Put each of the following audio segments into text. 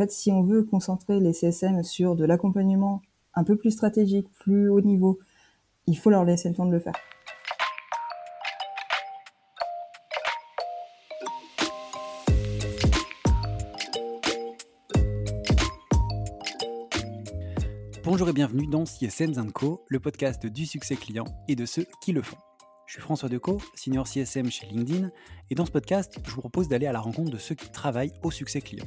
fait, si on veut concentrer les CSM sur de l'accompagnement un peu plus stratégique, plus haut niveau, il faut leur laisser le temps de le faire. Bonjour et bienvenue dans CSM Co, le podcast du succès client et de ceux qui le font. Je suis François Decaux, senior CSM chez LinkedIn, et dans ce podcast, je vous propose d'aller à la rencontre de ceux qui travaillent au succès client.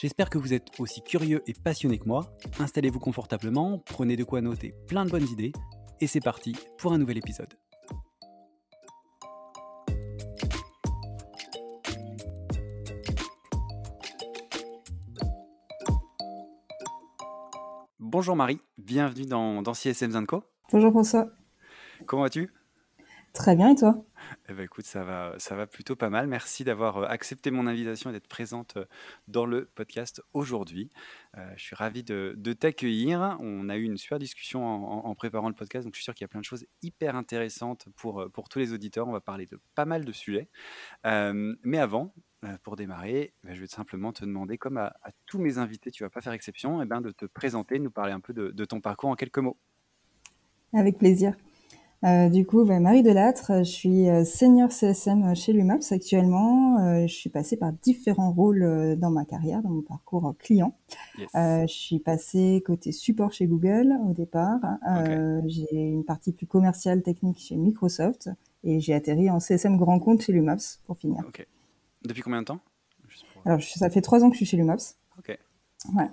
J'espère que vous êtes aussi curieux et passionné que moi. Installez-vous confortablement, prenez de quoi noter plein de bonnes idées, et c'est parti pour un nouvel épisode. Bonjour Marie, bienvenue dans, dans CSM Co. Bonjour François. Comment vas-tu? Très bien, et toi? eh ben, écoute, ça va, ça va plutôt pas mal. Merci d'avoir euh, accepté mon invitation et d'être présente euh, dans le podcast aujourd'hui. Euh, je suis ravi de, t'accueillir. On a eu une super discussion en, préparant le podcast, donc je suis sûr qu'il y a plein de choses hyper intéressantes pour, pour tous les auditeurs. On va parler de pas mal de sujets. mais avant, pour démarrer, ben, je vais simplement te demander, comme à, tous mes invités, tu vas pas faire exception, eh ben, de te présenter, de nous parler un peu de ton parcours en quelques mots. Avec plaisir. Euh, du coup, bah, Marie Delattre, je suis euh, senior CSM chez Lumaps actuellement. Euh, je suis passée par différents rôles dans ma carrière, dans mon parcours client. je suis passée côté support chez Google au départ. J'ai une partie plus commerciale technique chez Microsoft et j'ai atterri en CSM grand compte chez Lumaps pour finir. Depuis combien de temps? Alors, ça fait trois ans que je suis chez Lumaps. Ok. Voilà.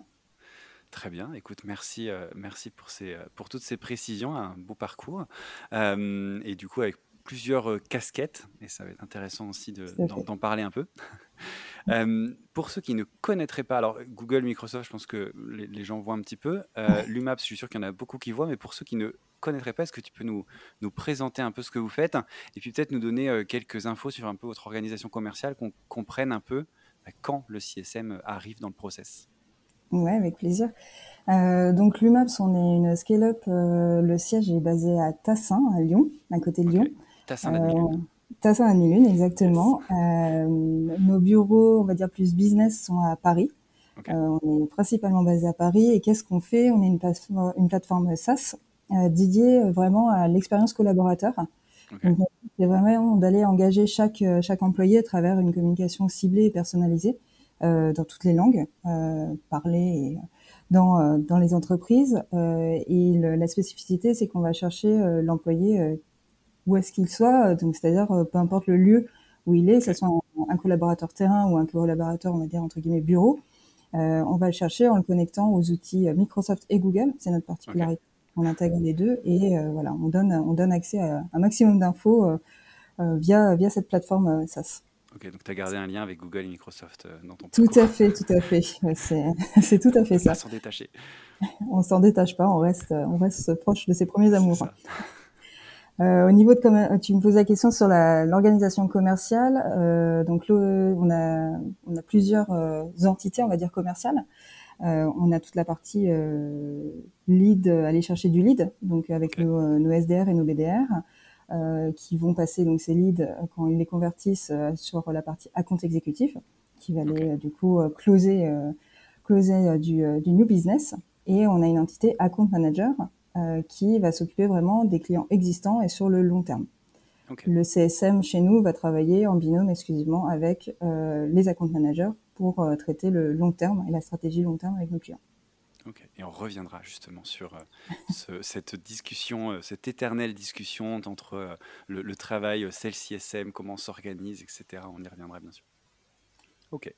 Très bien. Écoute, merci, euh, merci pour, ces, euh, pour toutes ces précisions, un beau parcours. Euh, et du coup, avec plusieurs casquettes, et ça va être intéressant aussi d'en parler un peu. pour ceux qui ne connaîtraient pas, alors Google, Microsoft, je pense que les, gens voient un petit peu. L'UMAPS, je suis sûr qu'il y en a beaucoup qui voient, mais pour ceux qui ne connaîtraient pas, est-ce que tu peux nous, nous présenter un peu ce que vous faites et puis peut-être nous donner quelques infos sur un peu votre organisation commerciale, qu'on comprenne un peu bah, quand le CSM arrive dans le process? Ouais, avec plaisir. Euh, donc l'UMAPS, on est une scale-up. Euh, le siège est basé à Tassin, à Lyon, à côté de Lyon. Tassin à euh, Tassin à Lune, exactement. Euh, nos bureaux, on va dire plus business, sont à Paris. on est principalement basé à Paris. Et qu'est-ce qu'on fait? On est une, plateforme, une plateforme SaaS dédiée vraiment à l'expérience collaborateur. Donc, c'est vraiment d'aller engager chaque, chaque employé à travers une communication ciblée et personnalisée. Euh, dans toutes les langues euh, parlées dans, euh, dans les entreprises. et la spécificité, c'est qu'on va chercher l'employé où est-ce qu'il soit, donc c'est-à-dire peu importe le lieu où il est, que ce soit un, collaborateur terrain ou un collaborateur, on va dire entre guillemets bureau, euh, on va le chercher en le connectant aux outils Microsoft et Google, c'est notre particularité. On intègre les deux et euh, voilà, on donne on donne accès à un maximum d'infos euh, via via cette plateforme SaaS. Ok, donc tu as gardé un lien avec Google et Microsoft euh, dans ton Tout à fait, tout à fait. C'est tout à fait ça. On s'en détacher. On s'en détache pas, on reste, on reste proche de ses premiers amours. Euh, au niveau de, tu me poses la question sur l'organisation commerciale. Euh, donc, on a, on a plusieurs euh, entités, on va dire commerciales. Euh, on a toute la partie lead, aller chercher du lead, donc avec nos, nos, SDR et nos BDR. Euh, qui vont passer donc ces leads euh, quand ils les convertissent euh, sur la partie account exécutif, qui va aller du coup closer, closer du, du, new business. Et on a une entité account manager qui va s'occuper vraiment des clients existants et sur le long terme. Le CSM chez nous va travailler en binôme exclusivement avec les account managers pour traiter le long terme et la stratégie long terme avec nos clients. Et on reviendra justement sur euh, cette discussion, euh, cette éternelle discussion entre euh, le, travail celle CSM, comment on s'organise, etc. On y reviendra bien sûr. Ok.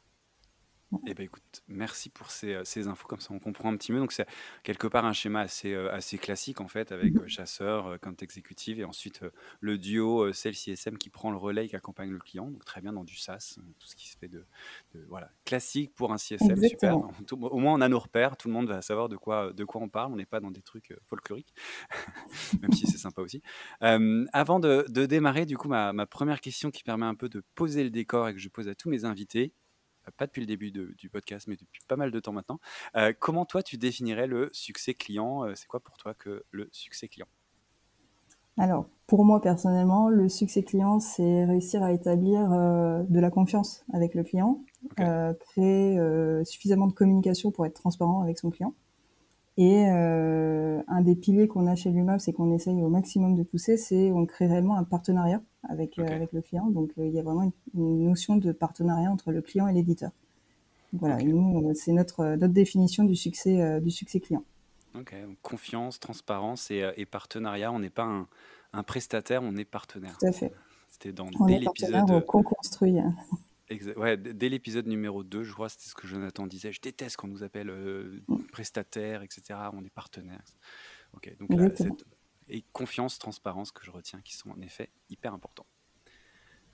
Eh ben écoute, merci pour ces, euh, ces infos, comme ça on comprend un petit peu. Donc c'est quelque part un schéma assez, euh, assez classique en fait, avec euh, chasseur, compte exécutif et ensuite le duo ISM qui prend le relais et qui accompagne le client. Donc très bien dans du SaaS, tout ce qui se fait de, de- voilà, classique pour un CSM, super. Tout- au moins on a nos repères, tout le monde va savoir de quoi, de quoi on parle, on n'est pas dans des trucs folkloriques, même si c'est sympa aussi. Euh, avant de, de démarrer, du coup, ma, ma première question qui permet un peu de poser le décor et que je pose à tous mes invités, pas depuis le début de- du podcast, mais depuis pas mal de temps maintenant. Euh, comment toi, tu définirais le succès client Euh, C'est quoi pour toi que le succès client? Alors, pour moi personnellement, le succès client, c'est réussir à établir euh, de la confiance avec le client, euh, créer suffisamment de communication pour être transparent avec son client. Et euh, un des piliers qu'on a chez l'UMAP, c'est qu'on essaye au maximum de pousser, c'est on crée réellement un partenariat avec, euh, avec le client. Donc euh, il y a vraiment une, une notion de partenariat entre le client et l'éditeur. Voilà, et nous, c'est notre, notre définition du succès, du succès client. ok. Donc, confiance, transparence et, et partenariat. On n'est pas un, un prestataire, on est partenaire. Tout à fait. C'était dans, On dès l'épisode au co-construit. Exa- Ouais, d- dès l'épisode numéro 2, je crois, c'était ce que Jonathan disait. Je déteste qu'on nous appelle euh, prestataire, etc. On est partenaire. Ok, donc là, cette... Et confiance, transparence que je retiens, qui sont en effet hyper importants.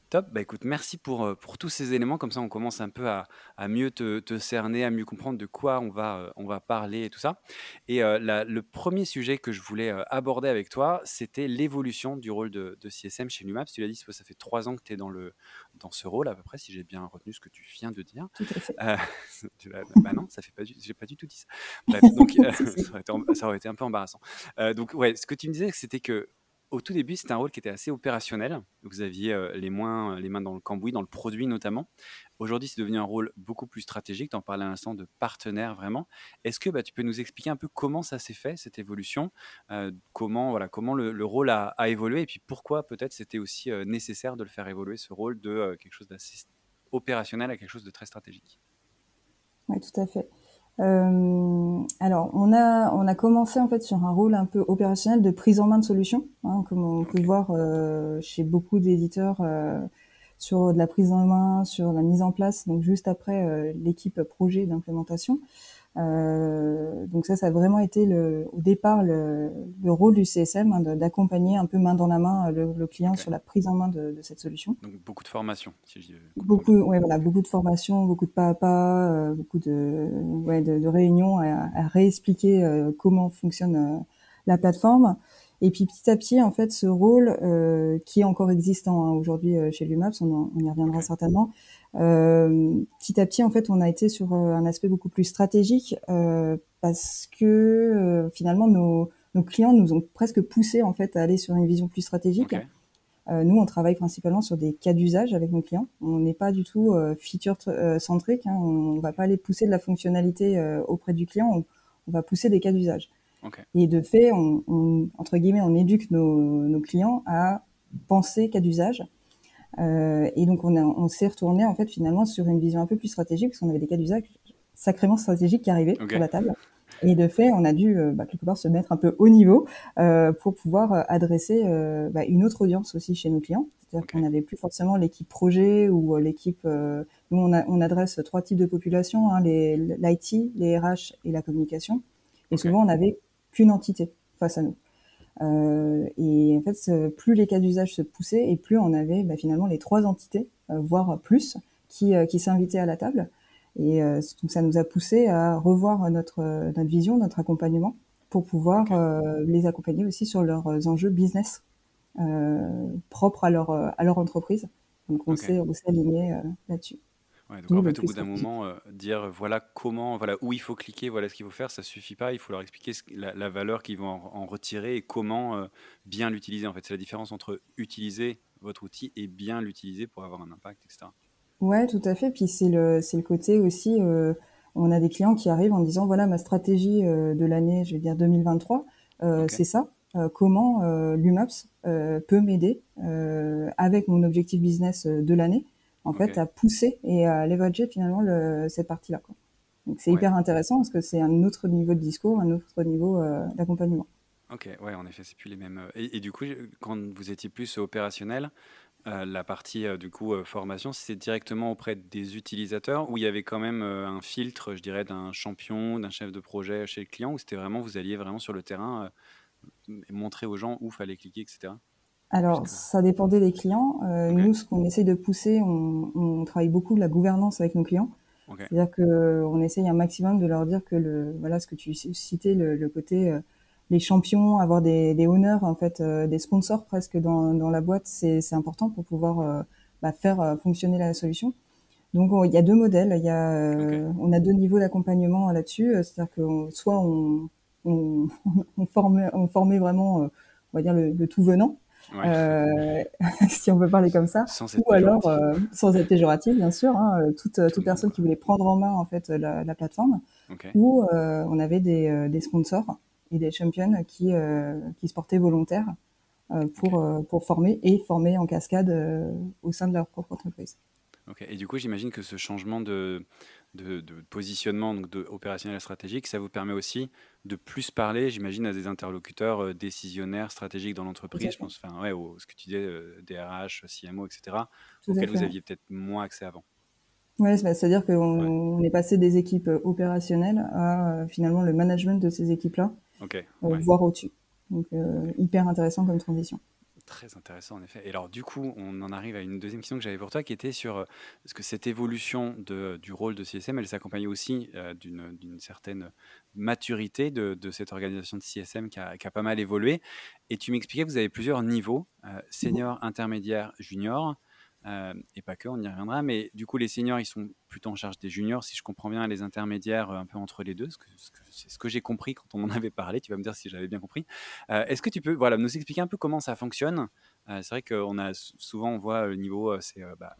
Top, bah écoute, merci pour, euh, pour tous ces éléments, comme ça on commence un peu à, à mieux te, te cerner, à mieux comprendre de quoi on va, euh, on va parler et tout ça. Et euh, la- le premier sujet que je voulais euh, aborder avec toi, c'était l'évolution du rôle de, de CSM chez Numaps. Tu l'as dit, ça fait trois ans que tu es dans, le, dans ce rôle à peu près, si j'ai bien retenu ce que tu viens de dire. Tout à fait. Euh, tu bah non, ça fait pas du, j'ai pas du tout dit ça. Bref, donc euh, Si, si. ça, aurait été, em- ça aurait été un peu embarrassant. Euh, donc ouais, ce que tu me disais, c'était que au tout début, c'était un rôle qui était assez opérationnel. Vous aviez euh, les, moins, les mains dans le cambouis, dans le produit notamment. Aujourd'hui, c'est devenu un rôle beaucoup plus stratégique. Tu en parlais à l'instant de partenaire vraiment. Est-ce que bah, tu peux nous expliquer un peu comment ça s'est fait, cette évolution euh, Comment, voilà, comment le, le rôle a, évolué et puis pourquoi peut-être c'était aussi euh, nécessaire de le faire évoluer, ce rôle de quelque chose d'assez opérationnel à quelque chose de très stratégique? Oui, tout à fait. Euh, alors, on a, on a commencé en fait sur un rôle un peu opérationnel de prise en main de solutions, hein, comme on peut voir euh, chez beaucoup d'éditeurs euh, sur de la prise en main, sur la mise en place, donc juste après l'équipe projet d'implémentation. Euh, donc ça, ça a vraiment été le, au départ le, le rôle du CSM hein, d'accompagner un peu main dans la main le, le client sur la prise en main de, de cette solution. Donc beaucoup de formation, si je comprends Beaucoup, bien. ouais, voilà, beaucoup de formations, beaucoup de pas à pas, euh, beaucoup de, ouais, de, de réunions à, à réexpliquer euh, comment fonctionne euh, la plateforme. Et puis petit à petit, en fait, ce rôle euh, qui est encore existant hein, aujourd'hui euh, chez l'UMAPS, on, en- on y reviendra certainement. euh, petit à petit, en fait, on a été sur un aspect beaucoup plus stratégique parce que finalement nos, nos clients nous ont presque poussé en fait à aller sur une vision plus stratégique. nous, on travaille principalement sur des cas d'usage avec nos clients. On n'est pas du tout feature centrique. Hein. On va pas aller pousser de la fonctionnalité auprès du client. On, on va pousser des cas d'usage. Et de fait, on, on- entre guillemets, on éduque nos, nos clients à penser cas d'usage. Euh, et donc, on, s'est retourné en fait finalement sur une vision un peu plus stratégique parce qu'on avait des cas d'usage sacrément stratégiques qui arrivaient sur la table. Et de fait, on a dû euh, bah, quelque part se mettre un peu au niveau euh, pour pouvoir adresser bah, une autre audience aussi chez nos clients. C'est-à-dire qu'on n'avait plus forcément l'équipe projet ou l'équipe. nous, on, a- on adresse trois types de populations hein, les l'IT, les RH et la communication. Et souvent, on n'avait qu'une entité face à nous. Euh, et en fait, plus les cas d'usage se poussaient et plus on avait bah, finalement les trois entités, euh, voire plus, qui, euh, qui s'invitaient à la table. Et donc ça nous a poussé à revoir notre, notre vision, notre accompagnement, pour pouvoir les accompagner aussi sur leurs enjeux business propres à leur, à leur entreprise. Donc on s'est aligné là-dessus. Ouais, donc en le fait, au bout d'un moment, euh, dire euh, voilà comment, voilà où il faut cliquer, voilà ce qu'il faut faire, ça suffit pas. Il faut leur expliquer ce- la, la valeur qu'ils vont en, en retirer et comment euh, bien l'utiliser. En fait, c'est la différence entre utiliser votre outil et bien l'utiliser pour avoir un impact, etc. Ouais, tout à fait. Puis c'est le, c'est le côté aussi, euh, on a des clients qui arrivent en disant, voilà, ma stratégie de l'année, je vais dire 2023, euh, Ok, c'est ça. Comment l'UMAPS peut m'aider avec mon objectif business de l'année, en fait, à pousser et à leverager finalement le, cette partie-là. Donc c'est ouais, hyper intéressant parce que c'est un autre niveau de discours, un autre niveau euh, d'accompagnement. ok, ouais, en effet, c'est plus les mêmes. euh, Et, et du coup, quand vous étiez plus opérationnel, la partie du coup formation, c'est directement auprès des utilisateurs où il y avait quand même un filtre, je dirais, d'un champion, d'un chef de projet chez le client, ou c'était vraiment vous alliez vraiment sur le terrain montrer aux gens où fallait cliquer, etc. Alors, ça dépendait des clients. Nous, ce qu'on essaye de pousser, on, travaille beaucoup la gouvernance avec nos clients. C'est-à-dire qu'on essaye un maximum de leur dire que le, voilà, ce que tu citais, le, côté les champions, avoir des, des honneurs, en fait, euh, des sponsors presque dans, dans la boîte, c'est important pour pouvoir euh, bah, faire euh, fonctionner la solution. Donc il y a deux modèles, il y a, on a deux niveaux d'accompagnement là-dessus, c'est-à-dire que soit on, on, on, formait, on formait vraiment, on va dire le, tout venant, euh, si on peut parler comme ça, ou alors sans être péjoratif bien sûr, hein, toute, toute personne qui voulait prendre en main en fait la, la plateforme, ou on avait des, des sponsors et des champions qui, euh, qui se portaient volontaires euh, pour, euh, pour former et former en cascade au sein de leur propre entreprise. Ok, et du coup, j'imagine que ce changement de, de, positionnement, donc de opérationnel stratégique, ça vous permet aussi de plus parler, j'imagine, à des interlocuteurs décisionnaires, stratégiques dans l'entreprise, je pense, enfin, ouais, au, ce que tu disais, DRH, CMO, etc., auxquels vous aviez peut-être moins accès avant. Oui, c'est-à-dire qu'on est passé des équipes opérationnelles à finalement le management de ces équipes-là okay, euh, voire au-dessus. Donc euh, hyper intéressant comme transition. Très intéressant en effet. Et alors du coup, on en arrive à une deuxième question que j'avais pour toi, qui était sur euh, ce que cette évolution de, du rôle de CSM, elle s'accompagne aussi d'une certaine maturité de, de, cette organisation de CSM qui a, qui a, pas mal évolué. Et tu m'expliquais que vous avez plusieurs niveaux, senior, intermédiaire, junior. Euh, et pas que, on y reviendra. Mais du coup, les seniors, ils sont plutôt en charge des juniors, si je comprends bien, les intermédiaires euh, un peu entre les deux. C'est ce que j'ai compris quand on m'en avait parlé. Tu vas me dire si j'avais bien compris. Euh, est-ce que tu peux voilà, nous expliquer un peu comment ça fonctionne? C'est vrai qu'on a souvent, on voit le niveau, c'est bah,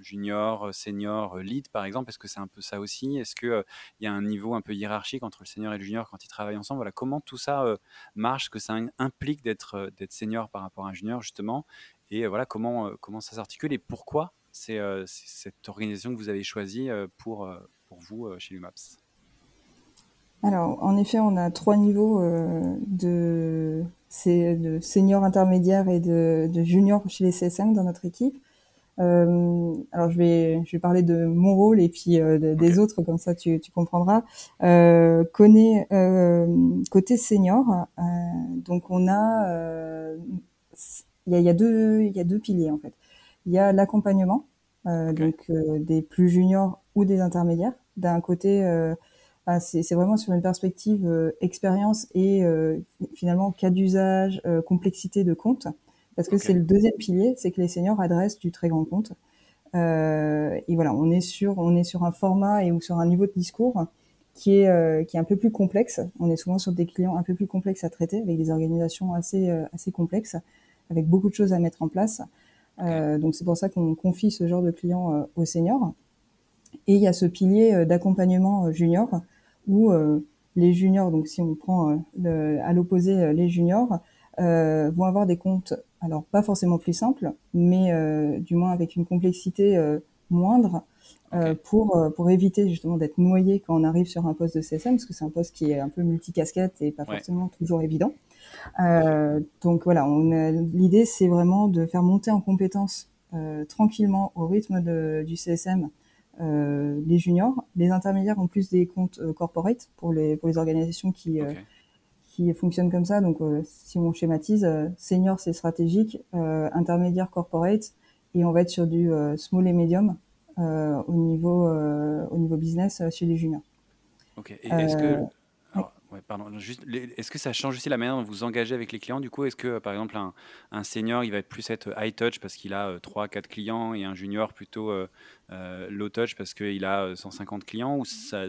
junior, senior, lead, par exemple. Est-ce que c'est un peu ça aussi? Est-ce qu'il il y a un niveau un peu hiérarchique entre le senior et le junior quand ils travaillent ensemble? Voilà, comment tout ça marche? Que ça implique d'être senior par rapport à un junior, justement? Et voilà comment, comment ça s'articule et pourquoi c'est cette organisation que vous avez choisie pour, pour vous chez Lumaps? Alors, en effet, on a trois niveaux de, de senior intermédiaire et de, de, junior chez les CSM dans notre équipe. Euh, alors, je vais, je vais parler de mon rôle et puis des autres, comme ça tu, tu comprendras. Euh, connaît, côté senior, donc on a il y a, deux, il y a deux piliers en fait. Il y a l'accompagnement, euh, donc euh, des plus juniors ou des intermédiaires. D'un côté, euh, bah, c'est vraiment sur une perspective expérience et finalement cas d'usage, complexité de compte, parce que c'est le deuxième pilier, c'est que les seniors adressent du très grand compte. et voilà, on est sur on est sur un format et ou sur un niveau de discours qui est qui est un peu plus complexe. On est souvent sur des clients un peu plus complexes à traiter, avec des organisations assez assez complexes avec beaucoup de choses à mettre en place. Euh, donc c'est pour ça qu'on confie ce genre de clients euh, aux seniors. Et il y a ce pilier euh, d'accompagnement junior où les juniors, donc si on prend à l'opposé les juniors, vont avoir des comptes, alors pas forcément plus simples, mais du moins avec une complexité moindre pour pour éviter justement d'être noyé quand on arrive sur un poste de CSM, parce que c'est un poste qui est un peu multicasquette et pas forcément toujours évident. Euh, donc voilà, l'idée c'est vraiment de faire monter en compétences euh, tranquillement au rythme de, du CSM euh, les juniors. Les intermédiaires ont plus des comptes corporate pour les, pour les organisations qui, qui fonctionnent comme ça. Donc si on schématise, senior c'est stratégique, intermédiaire corporate, et on va être sur du small et medium au, niveau, au niveau business chez les juniors. Ok, et est-ce que pardon. est-ce que ça change aussi la manière dont vous engagez avec les clients Du coup, est-ce que, par exemple, un, senior, il va plus être high touch parce qu'il a 3, euh, 4 clients et un junior plutôt euh, euh, low touch parce qu'il a 150 clients ou ça,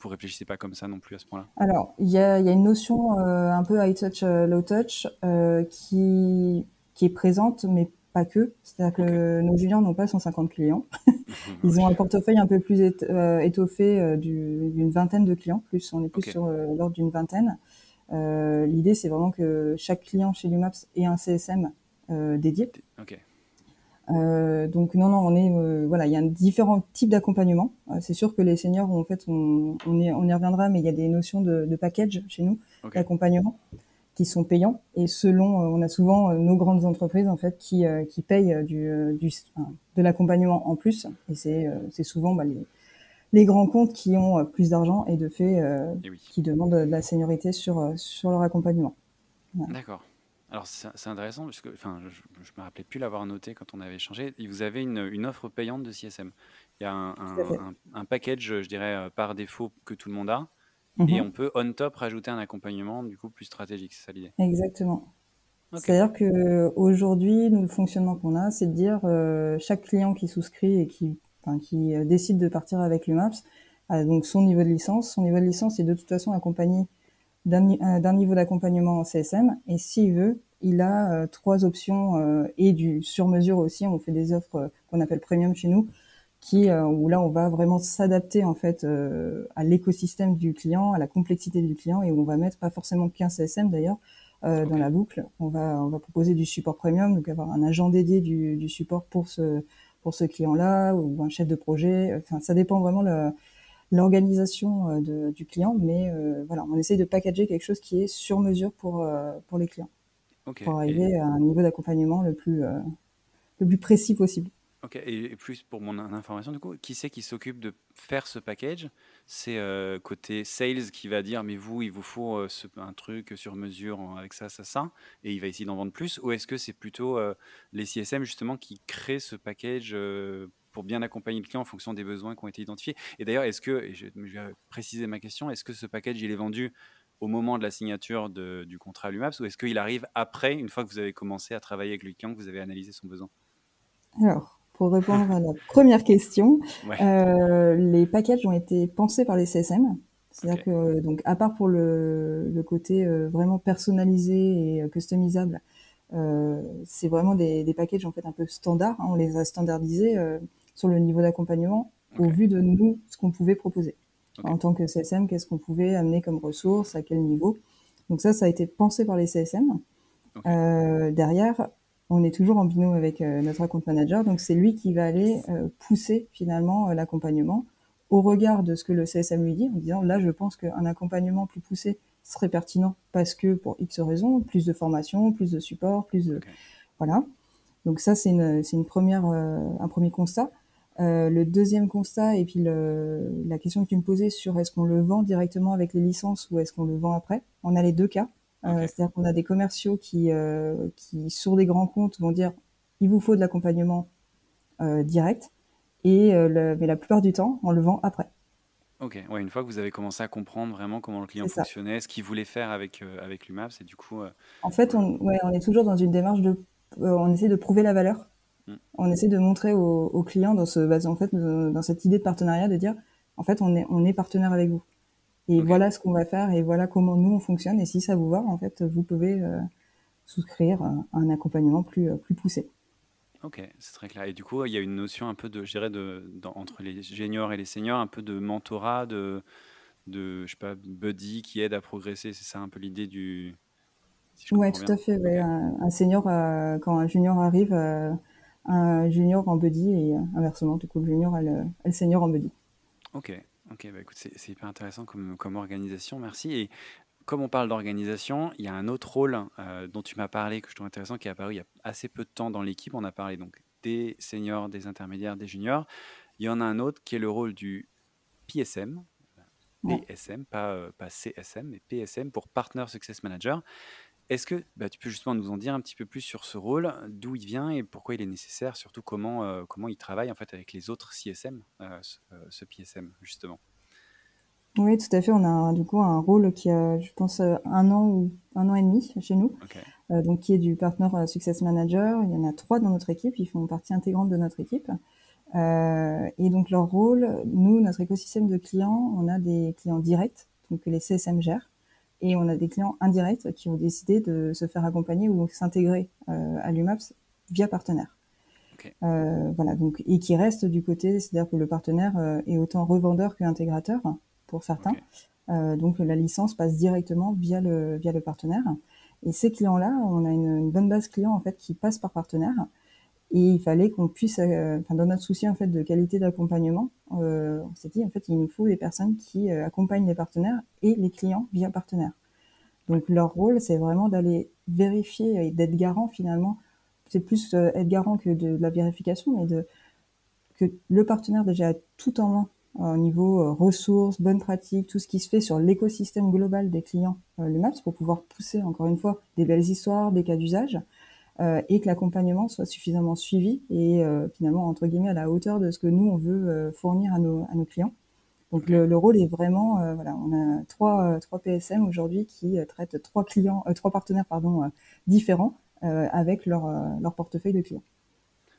vous réfléchissez pas comme ça non plus à ce point-là? Alors, il y a, une notion un peu high touch, low touch qui, qui est présente, mais pas que. C'est-à-dire que nos juniors n'ont pas 150 clients. Ils ont un portefeuille un peu plus euh, étoffé euh, d'une vingtaine de clients. Plus, on est plus sur euh, l'ordre d'une vingtaine. L'idée, c'est vraiment que chaque client chez Lumaps ait un CSM dédié. donc non, non, on est voilà, il y a différents types d'accompagnement. c'est sûr que les seniors, en fait, on, on, y, on, y, reviendra, mais il y a des notions de, de package chez nous d'accompagnement. Qui sont payants. Et selon, on a souvent nos grandes entreprises en fait qui, qui payent du, du de l'accompagnement en plus. Et c'est c'est souvent bah, les, les grands comptes qui ont plus d'argent et de fait eh qui demandent de la seniorité sur sur leur accompagnement. D'accord. Alors c'est intéressant parce que enfin, je ne me rappelais plus l'avoir noté quand on avait échangé. Vous avez une, une, offre payante de CSM. Il y a un, un, package, je dirais, euh, par défaut que tout le monde a. Et mhm. on peut, on top, rajouter un accompagnement du coup plus stratégique. C'est ça l'idée Exactement. C'est-à-dire qu'aujourd'hui, nous, le fonctionnement qu'on a, c'est de dire euh, chaque client qui souscrit et qui, enfin, qui euh, décide de partir avec l'UMAPS a donc son niveau de licence. Son niveau de licence est de toute façon accompagné euh, d'un niveau d'accompagnement en CSM. Et s'il veut, il a euh, trois options euh, et du sur-mesure aussi. On fait des offres qu'on appelle premium chez nous, qui où là on va vraiment s'adapter en fait à l'écosystème du client, à la complexité du client, et où on va mettre pas forcément qu'un CSM d'ailleurs dans la boucle. On va on va proposer du support premium, donc avoir un agent dédié du, du support pour ce pour ce client-là ou un chef de projet. Enfin, ça dépend vraiment le, l'organisation euh, du client, mais euh, voilà, on essaye de packager quelque chose qui est sur mesure pour, euh, pour les clients, pour arriver à un niveau d'accompagnement le plus, le plus précis possible. Ok, et plus pour mon information, du coup, qui c'est qui s'occupe de faire ce package? C'est côté sales qui va dire, mais vous, il vous faut un truc sur mesure avec ça, ça, ça, et il va essayer d'en vendre plus Ou est-ce que c'est plutôt les CSM justement qui créent ce package pour bien accompagner le client en fonction des besoins qui ont été identifiés? Et d'ailleurs, est-ce que, et je, vais préciser ma question, est-ce que ce package, il est vendu au moment de la signature du contrat LUMAPS ou est-ce qu'il arrive après, une fois que vous avez commencé à travailler avec le client, que vous avez analysé son besoin? Alors, pour répondre à la première question, euh, les packages ont été pensés par les CSM. C'est-à-dire que, donc, à part pour le, côté euh, vraiment personnalisé et euh, customisable, c'est vraiment des, des, packages en fait un peu standards. Hein. on les a standardisés sur le niveau d'accompagnement au vu de nous, ce qu'on pouvait proposer. En tant que CSM, qu'est-ce qu'on pouvait amener comme ressources, à quel niveau. Donc ça, ça a été pensé par les CSM. Euh, derrière, on est toujours en binôme avec euh, notre account manager, donc c'est lui qui va aller euh, pousser finalement euh, l'accompagnement au regard de ce que le CSM lui dit, en disant là, je pense qu'un accompagnement plus poussé serait pertinent parce que pour X raisons, plus de formation, plus de support, plus de voilà. Donc ça, c'est une, c'est une première, un premier constat. Euh, le deuxième constat, et puis le, la question que tu me posais sur est-ce qu'on le vend directement avec les licences ou est-ce qu'on le vend après, on a les deux cas. Euh, c'est-à-dire qu'on a des commerciaux qui, euh, qui, sur des grands comptes, vont dire il vous faut de l'accompagnement direct, et le, mais la plupart du temps, on le vend après. Ok, ouais, une fois que vous avez commencé à comprendre vraiment comment le client fonctionnait, ce qu'il voulait faire avec, avec l'UMAP, c'est du coup. en fait, on, ouais, on est toujours dans une démarche de. on essaie de prouver la valeur Mm. On essaie de montrer aux, clients dans ce, en fait, dans cette idée de partenariat, de dire, en fait, on est, on est partenaire avec vous. Et voilà ce qu'on va faire et voilà comment nous on fonctionne. Et si ça vous va, en fait, vous pouvez euh, souscrire un accompagnement plus, euh, plus poussé. Ok, c'est très clair. Et du coup, il y a une notion un peu de, je dirais, de, entre les juniors et les seniors, un peu de mentorat, de, de je sais pas, buddy qui aide à progresser. C'est ça un peu l'idée du. Si ouais, tout à fait. Un, senior, euh, quand un junior arrive, un junior en buddy et inversement, du coup, le junior a le, senior en buddy. Ok, ok, bah écoute, c'est hyper intéressant comme, comme organisation, merci. Et comme on parle d'organisation, il y a un autre rôle euh, dont tu m'as parlé que je trouve intéressant qui est apparu il y a assez peu de temps dans l'équipe. On a parlé donc des seniors, des intermédiaires, des juniors. Il y en a un autre qui est le rôle du PSM, PSM, pas, euh, pas CSM, mais PSM pour Partner Success Manager. Est-ce que bah, tu peux justement nous en dire un petit peu plus sur ce rôle, d'où il vient et pourquoi il est nécessaire, surtout comment, euh, comment il travaille en fait avec les autres CSM, euh, euh, ce, PSM justement? Oui, tout à fait. On a du coup un rôle qui a, je pense, un an ou un an et demi chez nous, donc qui est du Partner Success Manager. Il y en a trois dans notre équipe, ils font partie intégrante de notre équipe. et donc leur rôle, nous, notre écosystème de clients, on a des clients directs, donc que les CSM gèrent et on a des clients indirects qui ont décidé de se faire accompagner ou s'intégrer euh, à l'UMAPS via partenaire. Euh, voilà, donc, et qui restent du côté, c'est-à-dire que le partenaire euh, est autant revendeur qu'intégrateur pour certains. donc la licence passe directement via le, via le partenaire. Et ces clients-là, on a une, une, bonne base client en fait qui passe par partenaire et il fallait qu'on puisse, euh, enfin, dans notre souci en fait de qualité d'accompagnement, euh, on s'est dit en fait il nous faut des personnes qui euh, accompagnent les partenaires et les clients via partenaire. Donc leur rôle, c'est vraiment d'aller vérifier et d'être garant finalement. C'est plus être garant que de, la vérification, mais de que le partenaire déjà a tout en main au niveau ressources, bonnes pratiques, tout ce qui se fait sur l'écosystème global des clients, le MAPS, pour pouvoir pousser encore une fois des belles histoires, des cas d'usage. Euh, et que l'accompagnement soit suffisamment suivi et euh, finalement entre guillemets à la hauteur de ce que nous on veut euh, fournir à nos, à nos clients. Donc le, le, rôle est vraiment, voilà, on a trois, trois PSM aujourd'hui qui traitent trois clients, trois partenaires pardon différents avec leur, leur portefeuille de clients.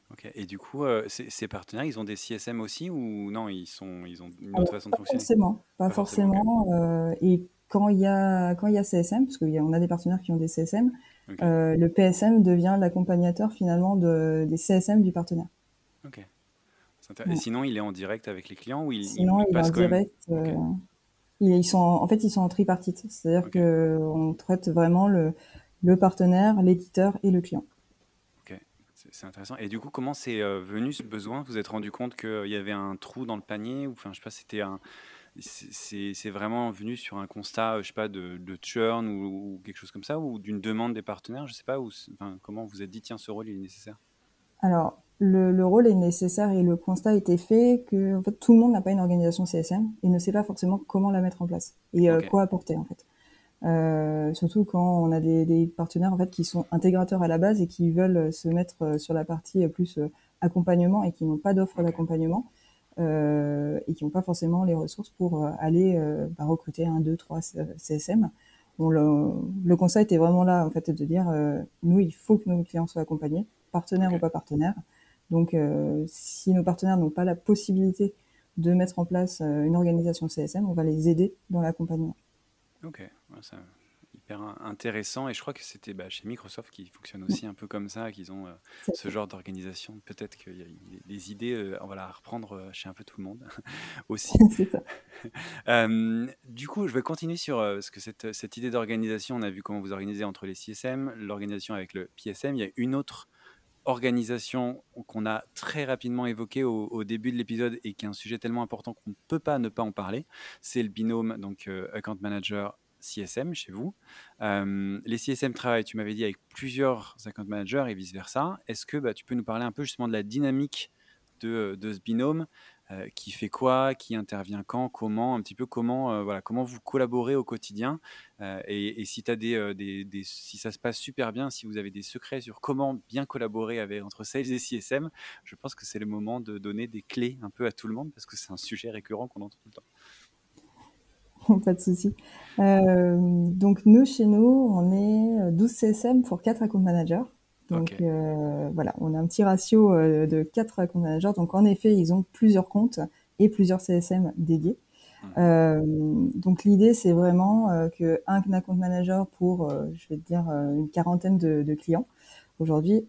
Ok. Et du coup, ces, partenaires, ils ont des CSM aussi ou non Ils sont, ils ont une autre façon de fonctionner? Forcément, pas, forcément. et quand il y a quand il y a CSM, parce qu'on a, a des partenaires qui ont des CSM, euh, le PSM devient l'accompagnateur finalement de, des CSM du partenaire. Ok. Et sinon, il est en direct avec les clients ou il, Sinon, il, est en direct. Euh, ils sont, en fait, ils sont en tripartite. C'est-à-dire que qu'on traite vraiment le, le partenaire, l'éditeur et le client. Ok, c'est intéressant. Et du coup, comment c'est euh, venu ce besoin? Vous vous êtes rendu compte qu'il y avait un trou dans le panier ou enfin, je sais pas, c'était un, c'est vraiment venu sur un constat, je sais pas, de, churn ou, quelque chose comme ça, ou d'une demande des partenaires, je sais pas, ou, enfin, comment vous êtes dit, tiens, ce rôle il est nécessaire? Alors, le, rôle est nécessaire et le constat a été fait que en fait, tout le monde n'a pas une organisation CSM et ne sait pas forcément comment la mettre en place et euh, quoi apporter en fait. Euh, surtout quand on a des, partenaires en fait qui sont intégrateurs à la base et qui veulent se mettre euh, sur la partie plus accompagnement et qui n'ont pas d'offre d'accompagnement. Euh, et qui n'ont pas forcément les ressources pour euh, aller euh, bah, recruter un, deux, trois CSM. Bon, le, le, constat était vraiment là, en fait, de dire, nous, il faut que nos clients soient accompagnés, partenaires ou pas partenaires. Donc, si nos partenaires n'ont pas la possibilité de mettre en place une organisation CSM, on va les aider dans l'accompagnement. Ok, ça, intéressant. Et je crois que c'était bah, chez Microsoft qui fonctionne aussi un peu comme ça, qu'ils ont euh, ce genre d'organisation. Peut-être qu'il y a des idées, euh, on va la reprendre euh, chez un peu tout le monde aussi. du coup, je vais continuer sur ce que cette, cette idée d'organisation, on a vu comment vous organisez entre les CSM, l'organisation avec le PSM. Il y a une autre organisation qu'on a très rapidement évoquée au, début de l'épisode et qui est un sujet tellement important qu'on ne peut pas ne pas en parler, c'est le binôme donc account manager CSM chez vous. les CSM travaillent, tu m'avais dit, avec plusieurs account managers et vice-versa. Est-ce que bah, tu peux nous parler un peu justement de la dynamique de, ce binôme Qui fait quoi Qui intervient quand Comment Un petit peu comment, voilà, comment vous collaborez au quotidien et, si, as des, si ça se passe super bien, si vous avez des secrets sur comment bien collaborer avec, entre sales et CSM, je pense que c'est le moment de donner des clés un peu à tout le monde parce que c'est un sujet récurrent qu'on entend tout le temps. pas de souci. Euh, donc nous, chez nous, on est 12 CSM pour 4 account managers. Donc euh, voilà, on a un petit ratio euh, de 4 account managers. Donc en effet, ils ont plusieurs comptes et plusieurs CSM dédiés. Mmh. donc l'idée, c'est vraiment que un account manager pour, je vais te dire, une quarantaine de, clients. Aujourd'hui,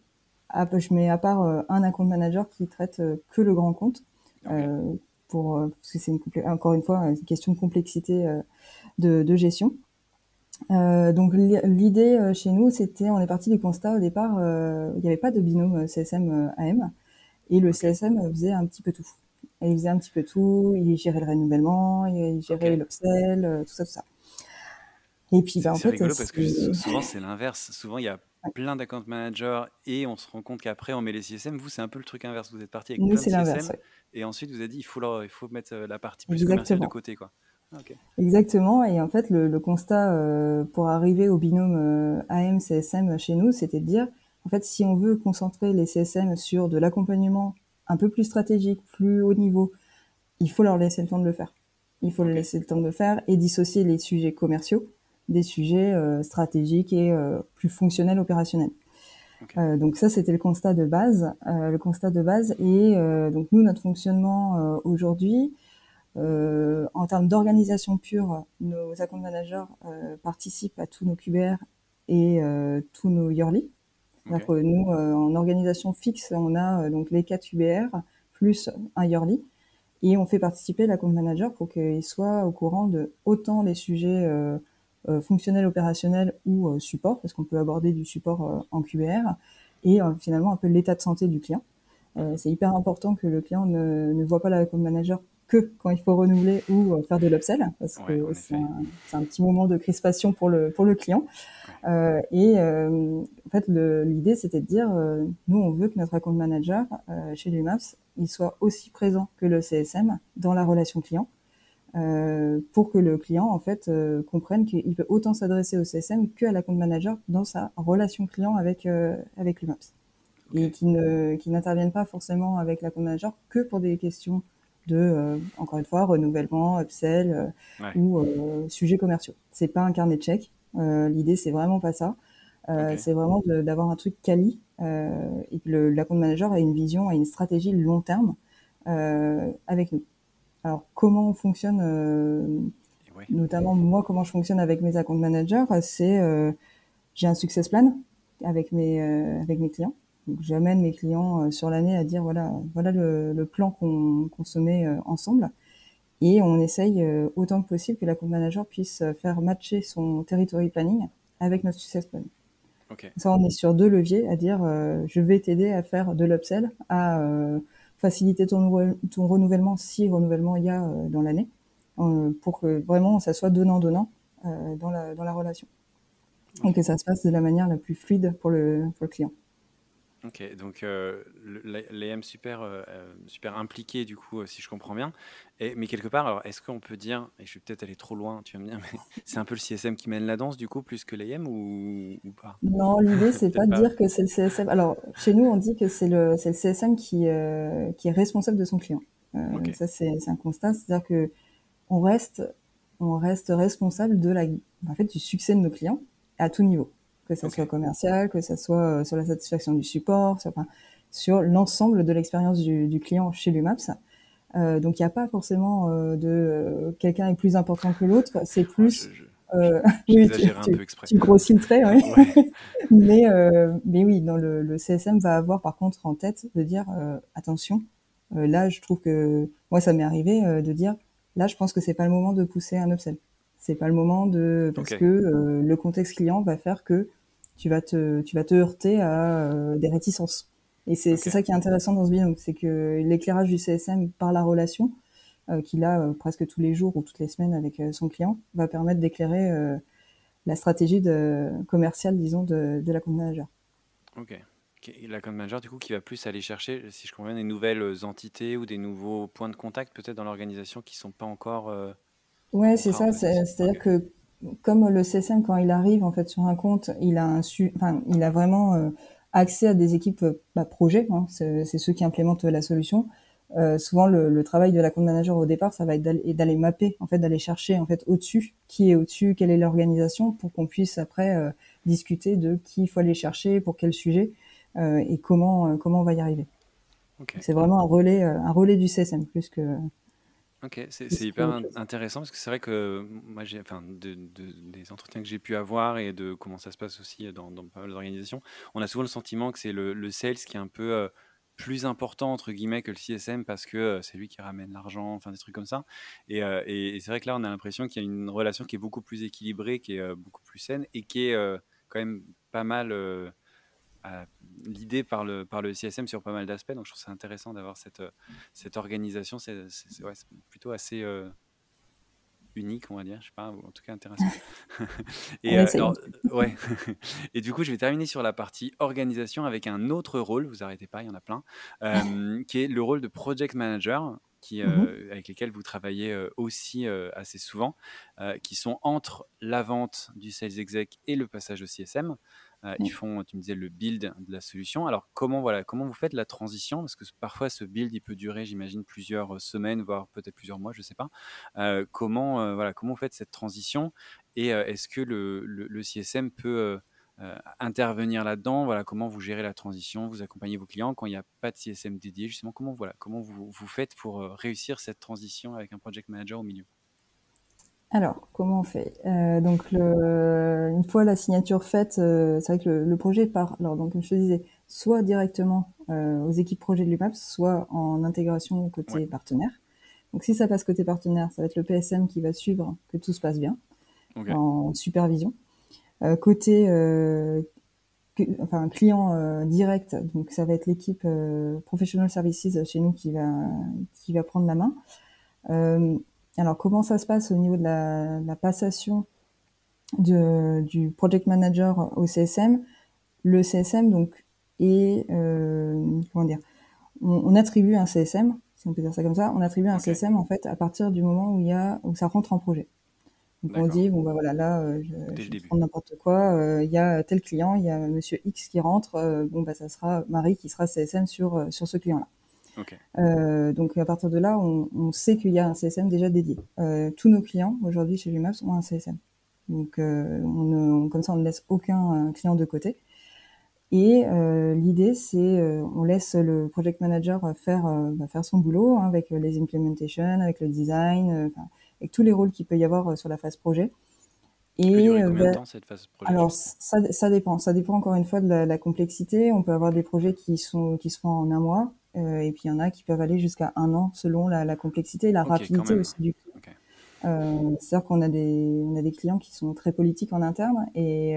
je mets à part un account manager qui traite que le grand compte pour euh, parce que c'est une encore une fois une question de complexité euh, de, gestion. Euh, donc l'idée chez nous, c'était, on est parti du constat au départ, il n'y avait pas de binôme CSM-AM et le CSM faisait un petit peu tout. Et il faisait un petit peu tout, il gérait le renouvellement, il gérait l'upsell, tout ça, tout ça. Et puis, bah, en fait, rigolo parce que souvent c'est l'inverse. Souvent il y a plein d'account managers et on se rend compte qu'après on met les CSM. Vous, c'est un peu le truc inverse. Vous êtes parti avec Nous, plein de CSM et ensuite vous avez dit il faut, il faut mettre euh, la partie plus commerciale de côté. Quoi. Ah, Exactement. Et en fait, le, constat euh, pour arriver au binôme euh, AM-CSM chez nous, c'était de dire en fait, si on veut concentrer les CSM sur de l'accompagnement un peu plus stratégique, plus haut niveau, il faut leur laisser le temps de le faire. Il faut leur laisser le temps de le faire et dissocier les sujets commerciaux des sujets euh, stratégiques et euh, plus fonctionnels, opérationnels. Euh, donc ça, c'était le constat de base, le constat de base. Et donc nous, notre fonctionnement aujourd'hui, en termes d'organisation pure, nos account managers participent à tous nos QBR et tous nos yearly. Que nous, en organisation fixe, on a donc les 4 QBR plus un yearly. Et on fait participer l'account manager pour qu'il soit au courant de autant les sujets fonctionnel, opérationnel ou euh, support, parce qu'on peut aborder du support euh, en QBR, et finalement un peu l'état de santé du client. c'est hyper important que le client ne, ne voit pas la account manager que quand il faut renouveler ou faire de l'upsell, parce que c'est un, petit moment de crispation pour le, pour le client. Euh, et euh, en fait, l'idée, c'était de dire, euh, nous, on veut que notre account manager chez Lumaps, il soit aussi présent que le CSM dans la relation client. Euh, pour que le client en fait euh, comprenne qu'il peut autant s'adresser au CSM qu'à la compte manager dans sa relation client avec euh, avec l'UMAPS et qui ne qui n'interviennent pas forcément avec la compte manager que pour des questions de encore une fois renouvellement, upsell ou sujets commerciaux. C'est pas un carnet de chèques. L'idée c'est vraiment pas ça. C'est vraiment d'avoir un truc quali et que le, la compte manager a une vision, a une stratégie long terme avec nous. Alors, comment on fonctionne, euh, notamment moi, comment je fonctionne avec mes account managers, c'est euh, j'ai un success plan avec mes euh, avec mes clients. Donc, j'amène mes clients sur l'année à dire voilà voilà le, plan qu'on qu'on se met ensemble et on essaye autant que possible que l'account manager puisse faire matcher son territory planning avec notre success plan. Ça, on est sur deux leviers à dire je vais t'aider à faire de l'upsell, à faciliter ton, renouvellement si renouvellement il y a euh, dans l'année, euh, pour que vraiment ça soit donnant-donnant euh, dans, la, dans la relation. Et que ça se passe de la manière la plus fluide pour le, pour le client. Ok, donc euh, l'AM super, euh, euh, super impliqué du coup, si je comprends bien. Et, mais quelque part, alors est-ce qu'on peut dire, et je vais peut-être aller trop loin, tu vas me dire, mais c'est un peu le CSM qui mène la danse du coup, plus que l'AM ou, ou, pas? Non, l'idée c'est pas, pas de dire que c'est le CSM. Alors chez nous, on dit que c'est le, le CSM qui, qui est responsable de son client. Ça c'est un constat, c'est-à-dire que on reste, on reste responsable de la, en fait, du succès de nos clients à tout niveau que ça soit commercial, que ça soit euh, sur la satisfaction du support, sur, enfin, sur l'ensemble de l'expérience du, du, client chez l'UMAPS. Euh, donc il n'y a pas forcément euh, de euh, quelqu'un est plus important que l'autre, c'est ah, plus oui, tu, un peu exprès. tu grossis le trait, oui. Ouais. mais, mais oui, dans le, le, CSM va avoir par contre en tête de dire attention, là je trouve que moi ça m'est arrivé de dire là je pense que c'est pas le moment de pousser un upsell. C'est pas le moment de parce que euh, le contexte client va faire que tu vas te tu vas te heurter à euh, des réticences. Et c'est ça qui est intéressant dans ce binôme, c'est que l'éclairage du CSM par la relation euh, qu'il a presque tous les jours ou toutes les semaines avec son client va permettre d'éclairer la stratégie de commerciale, disons, de, de la compte manager. Ok. La compte manager, du coup, qui va plus aller chercher, si je comprends bien, des nouvelles entités ou des nouveaux points de contact peut-être dans l'organisation qui sont pas encore Ouais, c'est ça. C'est-à-dire que comme le CSM, quand il arrive en fait sur un compte, il a un enfin, il a vraiment euh, accès à des équipes euh, bah, projets. Hein, c'est ceux qui implémentent la solution. Euh, souvent, le, le, travail de la compte manager au départ, ça va être d'aller mapper, en fait, d'aller chercher en fait au-dessus, qui est au-dessus, quelle est l'organisation, pour qu'on puisse après euh, discuter de qui il faut aller chercher, pour quel sujet et comment comment on va y arriver. Okay. C'est vraiment un relais un relais du CSM plus que Ok, c'est hyper intéressant parce que c'est vrai que moi, j'ai, enfin, de, des entretiens que j'ai pu avoir et de comment ça se passe aussi dans, pas mal d'organisations, on a souvent le sentiment que c'est le, le sales qui est un peu euh, plus important entre guillemets que le CSM parce que euh, c'est lui qui ramène l'argent, enfin des trucs comme ça. Et, euh, et, c'est vrai que là, on a l'impression qu'il y a une relation qui est beaucoup plus équilibrée, qui est beaucoup plus saine et qui est quand même pas mal l'idée par le, par le CSM sur pas mal d'aspects. Donc je trouve ça intéressant d'avoir cette, euh, cette organisation. C'est ouais, plutôt assez euh, unique, on va dire. Je sais pas, en tout cas intéressant. et, euh, ouais. et du coup, je vais terminer sur la partie organisation avec un autre rôle. Vous arrêtez pas, il y en a plein, qui est le rôle de project manager. Qui, mmh avec lesquels vous travaillez aussi assez souvent, qui sont entre la vente du sales exec et le passage au CSM. Euh, ils font, tu me disais, le build de la solution. Alors, comment, voilà, comment vous faites la transition? Parce que parfois, ce build, il peut durer, j'imagine, plusieurs semaines, voire peut-être plusieurs mois, je ne sais pas. Euh, comment, euh, voilà, comment vous faites cette transition? Et est-ce que le, le, CSM peut intervenir là-dedans? Voilà, comment vous gérez la transition? Vous accompagnez vos clients quand il n'y a pas de CSM dédié Justement, comment, voilà, comment vous, vous faites pour réussir cette transition avec un project manager au milieu? Alors, comment on fait? Euh, Donc, le, une fois la signature faite, euh, c'est vrai que le, le, projet part, alors donc comme je te disais, soit directement euh, aux équipes projet de l'UMAPS, soit en intégration côté partenaire. Donc, si ça passe côté partenaire, ça va être le PSM qui va suivre que tout se passe bien okay. en supervision. Côté enfin client direct, donc ça va être l'équipe Professional Services chez nous qui va qui va prendre la main. Alors, comment ça se passe au niveau de la, la passation de, du project manager au CSM Le CSM, donc, est, comment dire, on, attribue un CSM, si on peut dire ça comme ça, on attribue un CSM, en fait, à partir du moment où il y a, où ça rentre en projet. Donc on dit bon bah voilà là euh, je, je vais prendre n'importe quoi, euh, il y a tel client, il y a Monsieur X qui rentre, euh, bon bah ça sera Marie qui sera CSM sur sur ce client Okay. donc à partir de là, on, on sait qu'il y a un CSM déjà dédié. tous nos clients aujourd'hui chez Lumaps ont un CSM. Donc on, comme ça on ne laisse aucun client de côté. Et l'idée, c'est on laisse le project manager faire bah, faire son boulot hein, avec les implementations, avec le design, avec tous les rôles qu'il peut y avoir euh, sur la phase projet. Et euh, combien de bah, temps cette phase projet? Alors ça, ça, dépend, ça dépend encore une fois de la, complexité. On peut avoir des projets qui sont qui se font en un mois, euh, et puis il y en a qui peuvent aller jusqu'à un an selon la, complexité et la rapidité aussi du client. C'est-à-dire qu'on a des on a des clients qui sont très politiques en interne et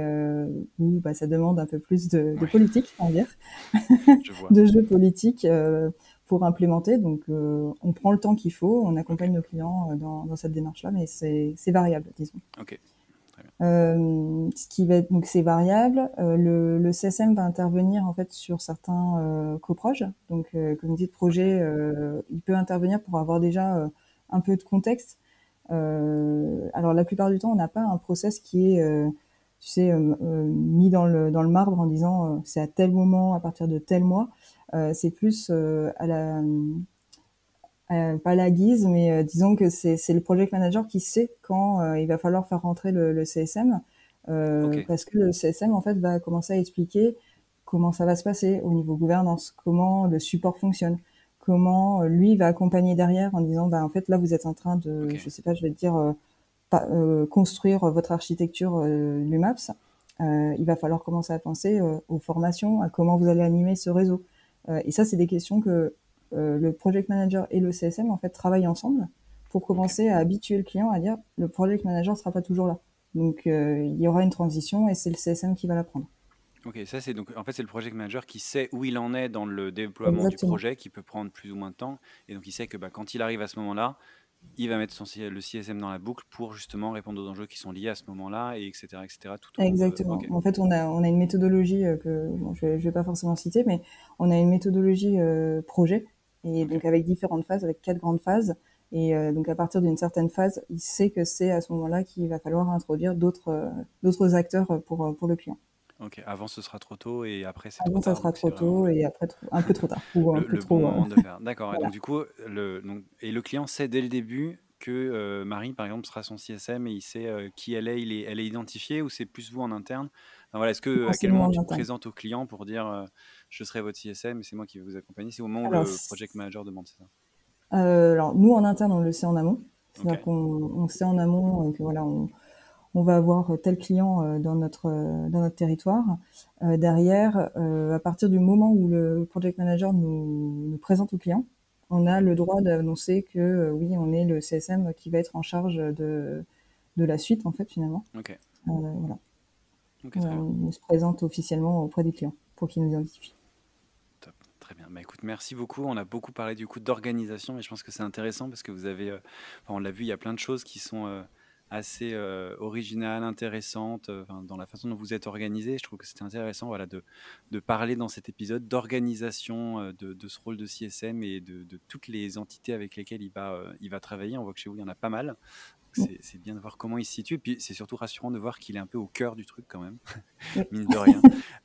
où bah, ça demande un peu plus de, politique, on va dire, de jeux politiques pour implémenter. Donc, euh, on prend le temps qu'il faut, on accompagne nos clients euh, dans, cette démarche-là, mais c'est variable, disons. Ok. Euh, ce qui va être donc c'est variable. le, le, CSM va intervenir en fait sur certains euh, coproges. Donc, comité de projet, il peut intervenir pour avoir déjà un peu de contexte. alors, la plupart du temps, on n'a pas un process qui est tu sais, mis dans le, dans le marbre en disant c'est à tel moment, à partir de tel mois. Euh, c'est plus euh, à la pas la guise, mais euh, disons que c'est le project manager qui sait quand il va falloir faire rentrer le, le CSM, parce que le CSM en fait va commencer à expliquer comment ça va se passer au niveau gouvernance, comment le support fonctionne, comment lui va accompagner derrière en disant bah en fait là vous êtes en train de, je sais pas, je vais te dire euh, construire votre architecture euh, Lumaps. Euh, il va falloir commencer à penser aux formations, à comment vous allez animer ce réseau. Euh, et ça, c'est des questions que euh, le project manager et le CSM en fait travaillent ensemble pour commencer à habituer le client à dire le project manager sera pas toujours là. Donc euh, il y aura une transition et c'est le CSM qui va la prendre. Ok, ça c'est donc en fait c'est le project manager qui sait où il en est dans le déploiement du projet, qui peut prendre plus ou moins de temps, et donc il sait que bah, quand il arrive à ce moment-là, il va mettre son, le CSM dans la boucle pour justement répondre aux enjeux qui sont liés à ce moment-là, et etc. etc. Tout Exactement. En fait, on a, on a une méthodologie euh, que je ne vais, pas forcément citer, mais on a une méthodologie euh, projet, et donc avec différentes phases, avec quatre grandes phases. Et euh, donc à partir d'une certaine phase, il sait que c'est à ce moment-là qu'il va falloir introduire d'autres d'autres acteurs pour, pour le client. Ok, avant ce sera trop tôt et après c'est trop tard. ça sera trop tôt et après un peu trop tard. Ou un peu trop, moment de faire. D'accord. Et donc du coup, le, donc, et le client sait dès le début que euh, Marie, par exemple, sera son CSM et il sait euh, qui elle est, il est, elle est identifiée ou c'est plus vous en interne? Voilà, Est-ce que à quel moment tu te présentes au client pour dire euh, je serai votre CSM et c'est moi qui vais vous accompagner C'est au moment où le project manager demande, c'est ça? Alors nous en interne, on le sait en amont. C'est-à-dire qu'on on sait en amont que voilà, on, on va avoir tel client euh, dans notre euh, dans notre territoire. Euh, derrière, à partir du moment où le project manager nous, nous présente au client, on a le droit d'annoncer que oui, on est le CSM qui va être en charge de de la suite en fait finalement. Ok. voilà. on se présente officiellement auprès du client pour qu'il nous identifie. Très bien. Bah, écoute, merci beaucoup. On a beaucoup parlé du coup d'organisation, et je pense que c'est intéressant parce que vous avez, on l'a vu, il y a plein de choses qui sont assez euh, originale, intéressante euh, dans la façon dont vous êtes organisé. Je trouve que c'était intéressant voilà, de, de, parler dans cet épisode d'organisation euh, de, de, ce rôle de CSM et de, de, toutes les entités avec lesquelles il va, il va travailler. On voit que chez vous, il y en a pas mal. C'est bien de voir comment il se situe. Et puis, c'est surtout rassurant de voir qu'il est un peu au cœur du truc quand même, mine de rien.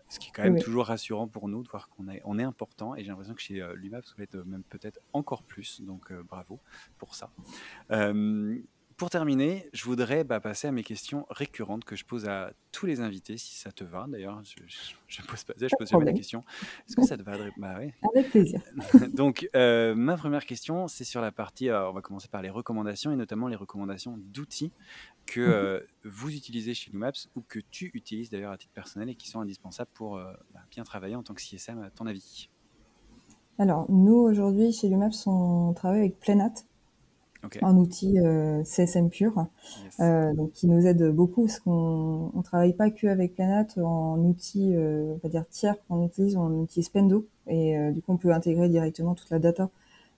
Ce qui est quand même toujours rassurant pour nous de voir qu'on est, on est important. Et j'ai l'impression que chez euh, l'UMAP, va être même peut-être encore plus. Donc, bravo pour ça. Euh, pour terminer, je voudrais bah, passer à mes questions récurrentes que je pose à tous les invités, si ça te va. D'ailleurs, je, ne pose pas, je pose jamais la question. Est-ce que ça te va bah, Avec plaisir. Donc, euh, ma première question, c'est sur la partie. Euh, on va commencer par les recommandations et notamment les recommandations d'outils que mhm. euh, vous utilisez chez Lumaps ou que tu utilises d'ailleurs à titre personnel et qui sont indispensables pour bah, bien travailler en tant que CSM, à ton avis? Alors, nous aujourd'hui chez Lumaps, on travaille avec Plenat un outil euh, CSM pur, euh, donc qui nous aide beaucoup parce qu'on on travaille pas que avec Planat en outil, euh, on va dire tiers, on utilise, on utilise Pendo et du coup on peut intégrer directement toute la data,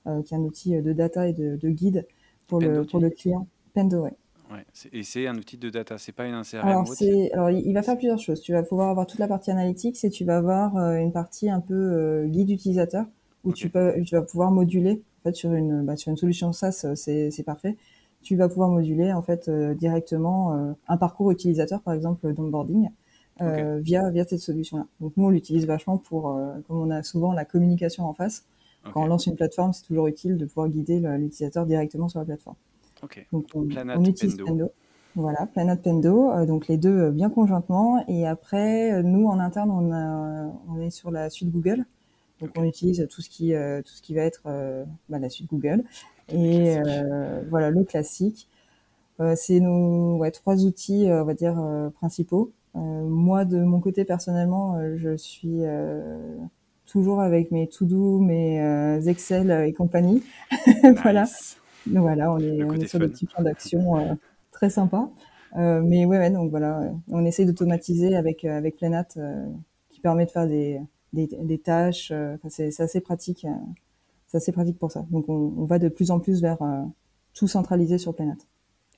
qui est un outil de data et de, de guide pour, le, pour le client. Pendo, ouais. ouais et c'est un outil de data, c'est pas une CRM alors, alors, il va faire plusieurs choses. Tu vas pouvoir avoir toute la partie analytics et tu vas avoir une partie un peu guide utilisateur où tu, peux, tu vas pouvoir moduler. Fait, sur une, bah, sur une solution SaaS, c'est parfait tu vas pouvoir moduler en fait euh, directement euh, un parcours utilisateur, par exemple d'onboarding, euh, via via cette solution-là. Donc nous on l'utilise vachement pour, comme on a souvent la communication en face. Quand on lance une plateforme, c'est toujours utile de pouvoir guider l'utilisateur directement sur la plateforme. Donc on, utilise Pendo. Voilà, Planet Pendo, donc les deux bien conjointement. Et après, nous en interne, on, a, on est sur la suite Google. Donc on utilise tout ce qui tout ce qui va être bah, la suite Google. Et euh, voilà, le classique. Euh, c'est nos ouais, trois outils, euh, on va dire, principaux. moi, de mon côté, personnellement, je suis toujours avec mes to-do, mes Excel et compagnie. voilà. Voilà, on est, on est sur des petits plans d'action très sympas. Euh, mais ouais, ouais, donc voilà, on essaie d'automatiser avec avec Planat, qui permet de faire des des, des tâches. Enfin, c'est assez pratique c'est assez pratique pour ça. Donc on, va de plus en plus vers euh, tout centraliser sur Planet.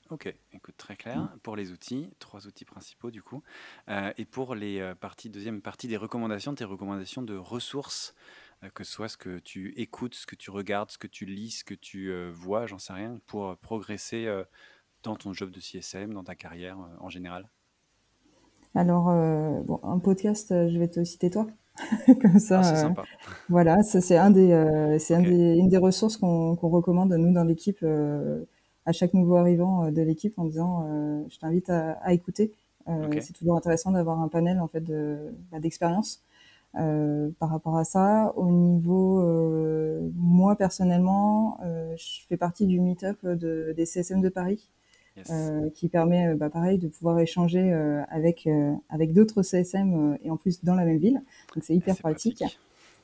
Ok, écoute, très clair. Pour les outils, trois outils principaux du coup. Euh, et pour les euh, parties, deuxième partie des recommandations, tes recommandations de ressources, que ce soit ce que tu écoutes, ce que tu regardes, ce que tu lis, ce que tu vois, j'en sais rien, pour progresser dans ton job de CSM, dans ta carrière en général? Alors, bon, un podcast, je vais te citer toi. Comme ça, ah, euh, voilà, c'est un des, euh, c'est un des, une des ressources qu'on recommande nous dans l'équipe euh, à chaque nouveau arrivant de l'équipe en disant, je t'invite à, à écouter. C'est toujours intéressant d'avoir un panel en fait de bah, d'expérience par rapport à ça. Au niveau, moi personnellement, je fais partie du meet-up de, des CSM de Paris. Euh, qui permet, euh, bah, pareil, de pouvoir échanger euh, avec avec d'autres CSM et en plus dans la même ville. Donc c'est hyper pratique,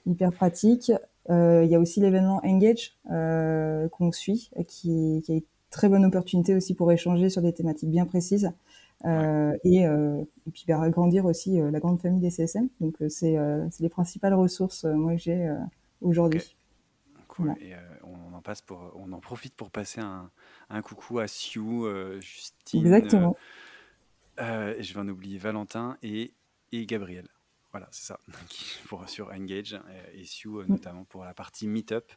hyper pratique. Il y a aussi l'événement Engage qu'on suit, qui, qui a une très bonne opportunité aussi pour échanger sur des thématiques bien précises. Et, et, puis bah, agrandir aussi la grande famille des CSM. Donc c'est les principales ressources moi que j'ai aujourd'hui. Cool. Et en passe pour, on en profite pour passer un, un coucou à Sue, euh, Justine. Exactement. Euh, et je vais en oublier Valentin et, et Gabriel. Voilà, c'est ça, pour, sur Engage et, Sue mm. notamment pour la partie Meetup,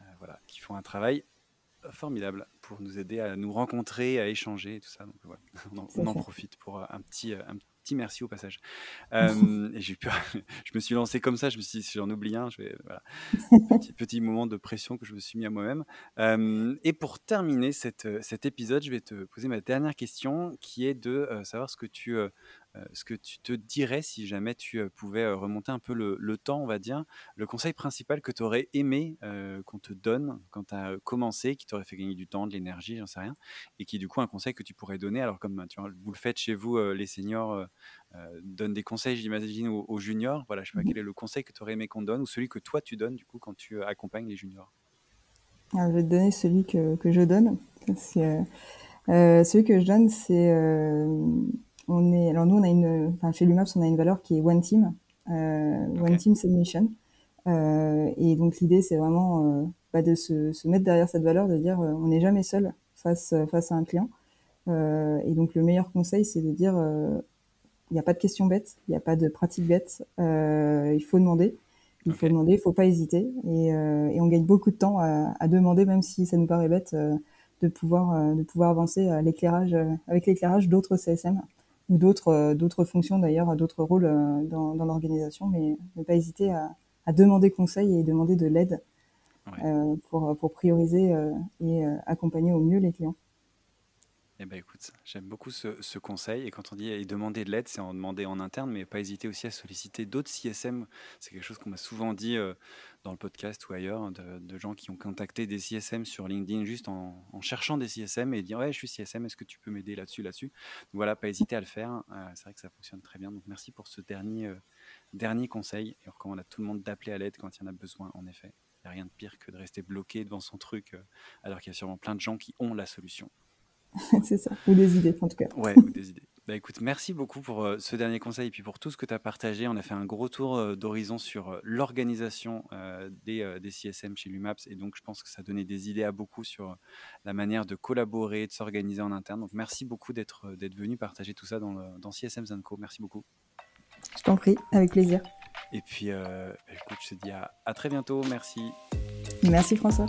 euh, voilà, qui font un travail formidable pour nous aider à nous rencontrer, à échanger et tout ça. Donc voilà, on, en, profite pour un petit, un petit merci au passage. Euh, et j'ai peur, je me suis lancé comme ça, je me suis dit, si j'en oublie un, je vais, voilà, petit, petit moment de pression que je me suis mis à moi-même. Euh, et pour terminer cette, cet épisode, je vais te poser ma dernière question, qui est de euh, savoir ce que tu euh, ce que tu te dirais si jamais tu euh, pouvais euh, remonter un peu le, temps, on va dire, le conseil principal que tu aurais aimé qu'on te donne quand tu as commencé, qui t'aurait fait gagner du temps, de l'énergie, j'en sais rien, et qui du coup un conseil que tu pourrais donner, alors comme tu vois, vous le faites chez vous, les seniors donnent des conseils, j'imagine, aux, juniors, voilà, je sais pas mmh quel est le conseil que tu aurais aimé qu'on te donne, ou celui que toi tu donnes du coup quand tu accompagnes les juniors? je vais te donner celui que, que je donne. celui que je donne, c'est on est, alors nous, on a une, enfin, chez l'UMAPS, on a une valeur qui est one team, euh, one team submission. Euh, et donc l'idée, c'est vraiment euh, bah, de se, se, mettre derrière cette valeur, de dire, on n'est jamais seul face face à un client. et donc le meilleur conseil, c'est de dire, il n'y a pas de questions bêtes, il n'y a pas de pratique bête. il faut demander. Il faut demander, il faut pas hésiter, et, et, on gagne beaucoup de temps à, à, demander, même si ça nous paraît bête, de pouvoir de pouvoir avancer à l'éclairage avec l'éclairage d'autres CSM ou d'autres euh, d'autres fonctions d'ailleurs, d'autres rôles euh, dans, dans l'organisation, mais ne pas hésiter à, à, demander conseil et demander de l'aide euh, pour, pour prioriser et accompagner au mieux les clients. Eh ben écoute, j'aime beaucoup ce, ce, conseil. Et quand on dit demander de l'aide, c'est en demander en interne, mais pas hésiter aussi à solliciter d'autres CSM. C'est quelque chose qu'on m'a souvent dit dans le podcast ou ailleurs, de, gens qui ont contacté des CSM sur LinkedIn juste en, cherchant des CSM et dire ouais je suis CSM, est-ce que tu peux m'aider là-dessus, là-dessus? voilà, pas hésiter à le faire. Euh, c'est vrai que ça fonctionne très bien. Donc merci pour ce dernier euh, dernier conseil. Et on recommande à tout le monde d'appeler à l'aide quand il y en a besoin. En effet, il n'y a rien de pire que de rester bloqué devant son truc euh, alors qu'il y a sûrement plein de gens qui ont la solution. c'est ça, ou des idées en tout cas. Ouais, ou des idées. Bah écoute, merci beaucoup pour ce dernier conseil et puis pour tout ce que tu as partagé. On a fait un gros tour d'horizon sur l'organisation des, des CSM chez l'UMAPS et donc je pense que ça a donné des idées à beaucoup sur la manière de collaborer, de s'organiser en interne. Donc merci beaucoup d'être venu partager tout ça dans, le, dans CSM Zanco. Merci beaucoup. Je t'en prie, avec plaisir. Et puis, bah écoute, je te dis à, à très bientôt. Merci. Merci François.